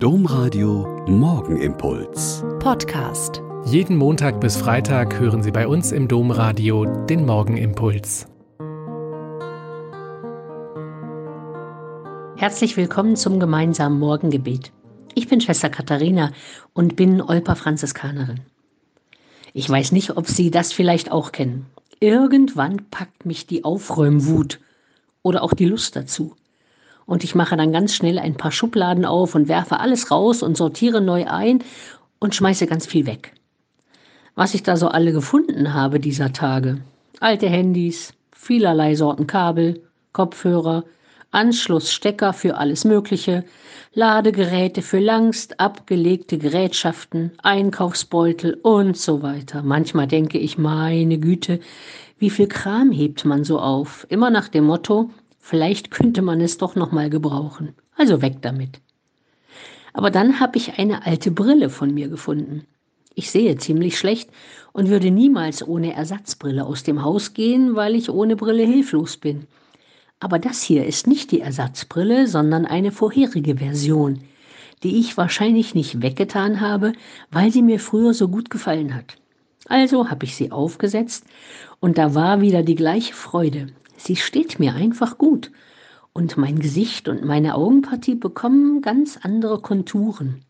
Domradio Morgenimpuls. Podcast. Jeden Montag bis Freitag hören Sie bei uns im Domradio den Morgenimpuls. Herzlich willkommen zum gemeinsamen Morgengebet. Ich bin Schwester Katharina und bin Olper Franziskanerin. Ich weiß nicht, ob Sie das vielleicht auch kennen. Irgendwann packt mich die Aufräumwut oder auch die Lust dazu. Und ich mache dann ganz schnell ein paar Schubladen auf und werfe alles raus und sortiere neu ein und schmeiße ganz viel weg. Was ich da so alle gefunden habe dieser Tage. Alte Handys, vielerlei Sorten Kabel, Kopfhörer, Anschlussstecker für alles Mögliche, Ladegeräte für langst abgelegte Gerätschaften, Einkaufsbeutel und so weiter. Manchmal denke ich, meine Güte, wie viel Kram hebt man so auf? Immer nach dem Motto, Vielleicht könnte man es doch noch mal gebrauchen. Also weg damit. Aber dann habe ich eine alte Brille von mir gefunden. Ich sehe ziemlich schlecht und würde niemals ohne Ersatzbrille aus dem Haus gehen, weil ich ohne Brille hilflos bin. Aber das hier ist nicht die Ersatzbrille, sondern eine vorherige Version, die ich wahrscheinlich nicht weggetan habe, weil sie mir früher so gut gefallen hat. Also habe ich sie aufgesetzt und da war wieder die gleiche Freude, Sie steht mir einfach gut. Und mein Gesicht und meine Augenpartie bekommen ganz andere Konturen.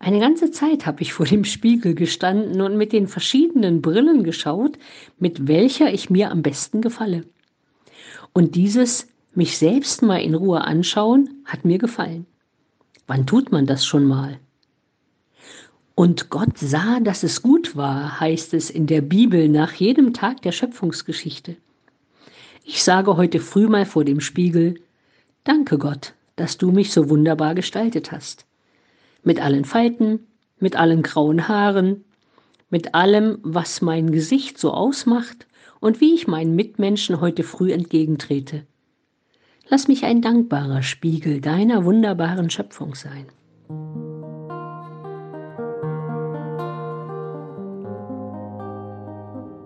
Eine ganze Zeit habe ich vor dem Spiegel gestanden und mit den verschiedenen Brillen geschaut, mit welcher ich mir am besten gefalle. Und dieses mich selbst mal in Ruhe anschauen hat mir gefallen. Wann tut man das schon mal? Und Gott sah, dass es gut war, heißt es in der Bibel nach jedem Tag der Schöpfungsgeschichte. Ich sage heute früh mal vor dem Spiegel, danke Gott, dass du mich so wunderbar gestaltet hast. Mit allen Falten, mit allen grauen Haaren, mit allem, was mein Gesicht so ausmacht und wie ich meinen Mitmenschen heute früh entgegentrete. Lass mich ein dankbarer Spiegel deiner wunderbaren Schöpfung sein.